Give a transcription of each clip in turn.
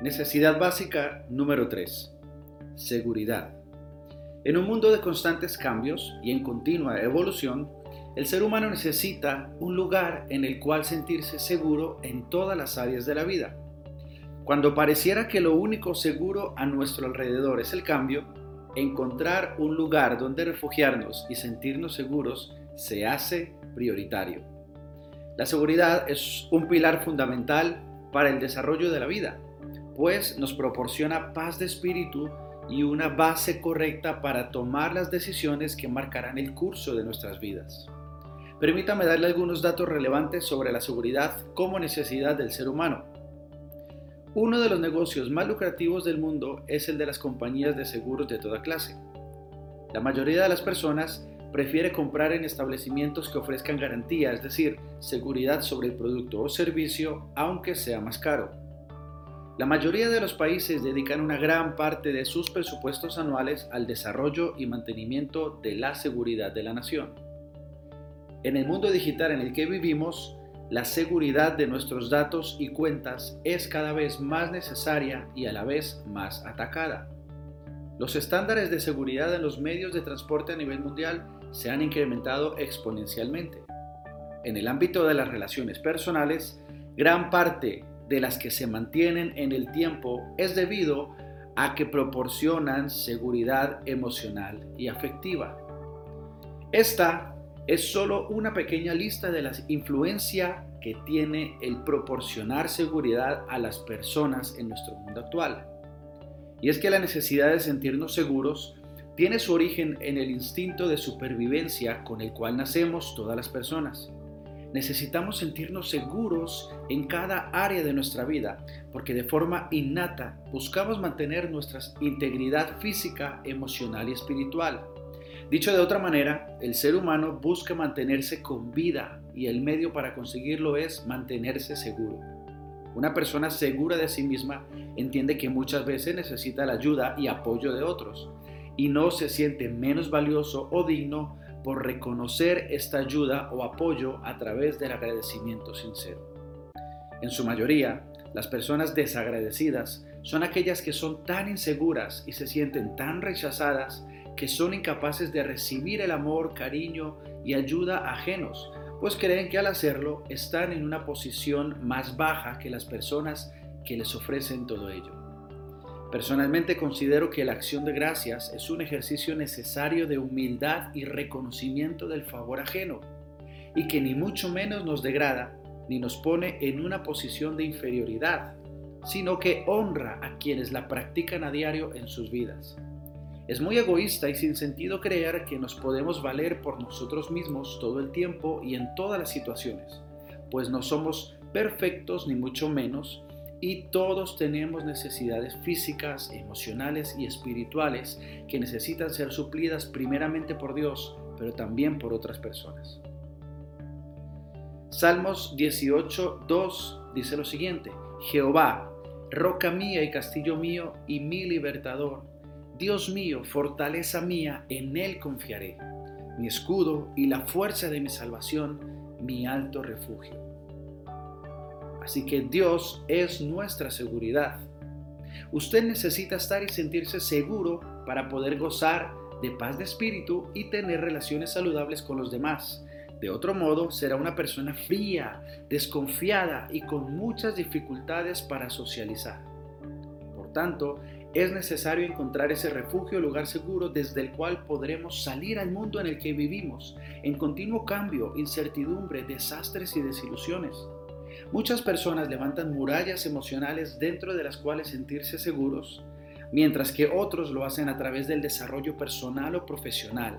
Necesidad básica número 3. Seguridad. En un mundo de constantes cambios y en continua evolución, el ser humano necesita un lugar en el cual sentirse seguro en todas las áreas de la vida. Cuando pareciera que lo único seguro a nuestro alrededor es el cambio, encontrar un lugar donde refugiarnos y sentirnos seguros se hace prioritario. La seguridad es un pilar fundamental para el desarrollo de la vida pues nos proporciona paz de espíritu y una base correcta para tomar las decisiones que marcarán el curso de nuestras vidas. Permítame darle algunos datos relevantes sobre la seguridad como necesidad del ser humano. Uno de los negocios más lucrativos del mundo es el de las compañías de seguros de toda clase. La mayoría de las personas prefiere comprar en establecimientos que ofrezcan garantía, es decir, seguridad sobre el producto o servicio, aunque sea más caro. La mayoría de los países dedican una gran parte de sus presupuestos anuales al desarrollo y mantenimiento de la seguridad de la nación. En el mundo digital en el que vivimos, la seguridad de nuestros datos y cuentas es cada vez más necesaria y a la vez más atacada. Los estándares de seguridad en los medios de transporte a nivel mundial se han incrementado exponencialmente. En el ámbito de las relaciones personales, gran parte de las que se mantienen en el tiempo es debido a que proporcionan seguridad emocional y afectiva. Esta es solo una pequeña lista de la influencia que tiene el proporcionar seguridad a las personas en nuestro mundo actual. Y es que la necesidad de sentirnos seguros tiene su origen en el instinto de supervivencia con el cual nacemos todas las personas. Necesitamos sentirnos seguros en cada área de nuestra vida, porque de forma innata buscamos mantener nuestra integridad física, emocional y espiritual. Dicho de otra manera, el ser humano busca mantenerse con vida y el medio para conseguirlo es mantenerse seguro. Una persona segura de sí misma entiende que muchas veces necesita la ayuda y apoyo de otros y no se siente menos valioso o digno por reconocer esta ayuda o apoyo a través del agradecimiento sincero. En su mayoría, las personas desagradecidas son aquellas que son tan inseguras y se sienten tan rechazadas que son incapaces de recibir el amor, cariño y ayuda ajenos, pues creen que al hacerlo están en una posición más baja que las personas que les ofrecen todo ello. Personalmente considero que la acción de gracias es un ejercicio necesario de humildad y reconocimiento del favor ajeno, y que ni mucho menos nos degrada ni nos pone en una posición de inferioridad, sino que honra a quienes la practican a diario en sus vidas. Es muy egoísta y sin sentido creer que nos podemos valer por nosotros mismos todo el tiempo y en todas las situaciones, pues no somos perfectos ni mucho menos, y todos tenemos necesidades físicas, emocionales y espirituales que necesitan ser suplidas primeramente por Dios, pero también por otras personas. Salmos 18, 2 dice lo siguiente, Jehová, roca mía y castillo mío y mi libertador, Dios mío, fortaleza mía, en Él confiaré, mi escudo y la fuerza de mi salvación, mi alto refugio. Así que Dios es nuestra seguridad. Usted necesita estar y sentirse seguro para poder gozar de paz de espíritu y tener relaciones saludables con los demás. De otro modo, será una persona fría, desconfiada y con muchas dificultades para socializar. Por tanto, es necesario encontrar ese refugio, lugar seguro desde el cual podremos salir al mundo en el que vivimos, en continuo cambio, incertidumbre, desastres y desilusiones. Muchas personas levantan murallas emocionales dentro de las cuales sentirse seguros, mientras que otros lo hacen a través del desarrollo personal o profesional,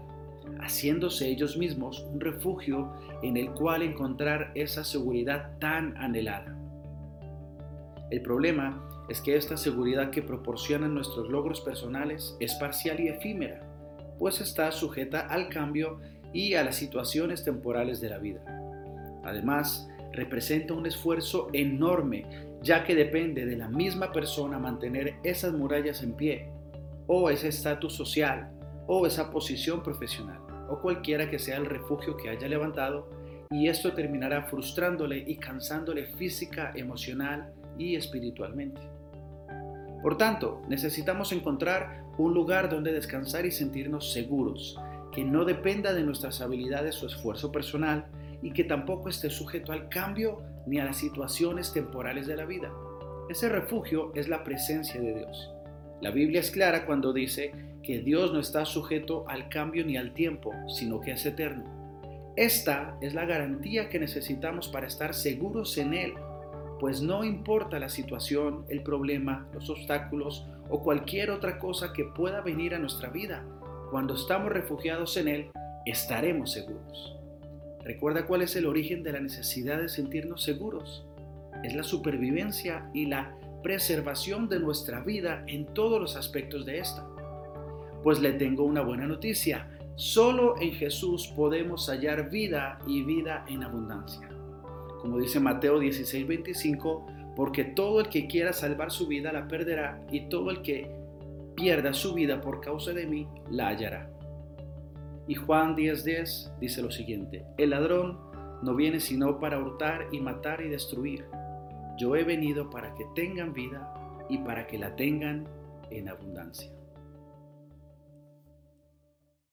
haciéndose ellos mismos un refugio en el cual encontrar esa seguridad tan anhelada. El problema es que esta seguridad que proporcionan nuestros logros personales es parcial y efímera, pues está sujeta al cambio y a las situaciones temporales de la vida. Además, representa un esfuerzo enorme, ya que depende de la misma persona mantener esas murallas en pie, o ese estatus social, o esa posición profesional, o cualquiera que sea el refugio que haya levantado, y esto terminará frustrándole y cansándole física, emocional y espiritualmente. Por tanto, necesitamos encontrar un lugar donde descansar y sentirnos seguros, que no dependa de nuestras habilidades o esfuerzo personal y que tampoco esté sujeto al cambio ni a las situaciones temporales de la vida. Ese refugio es la presencia de Dios. La Biblia es clara cuando dice que Dios no está sujeto al cambio ni al tiempo, sino que es eterno. Esta es la garantía que necesitamos para estar seguros en Él, pues no importa la situación, el problema, los obstáculos o cualquier otra cosa que pueda venir a nuestra vida, cuando estamos refugiados en Él, estaremos seguros. Recuerda cuál es el origen de la necesidad de sentirnos seguros. Es la supervivencia y la preservación de nuestra vida en todos los aspectos de esta. Pues le tengo una buena noticia. Solo en Jesús podemos hallar vida y vida en abundancia. Como dice Mateo 16:25, porque todo el que quiera salvar su vida la perderá y todo el que pierda su vida por causa de mí la hallará. Y Juan 10:10 dice lo siguiente, el ladrón no viene sino para hurtar y matar y destruir. Yo he venido para que tengan vida y para que la tengan en abundancia.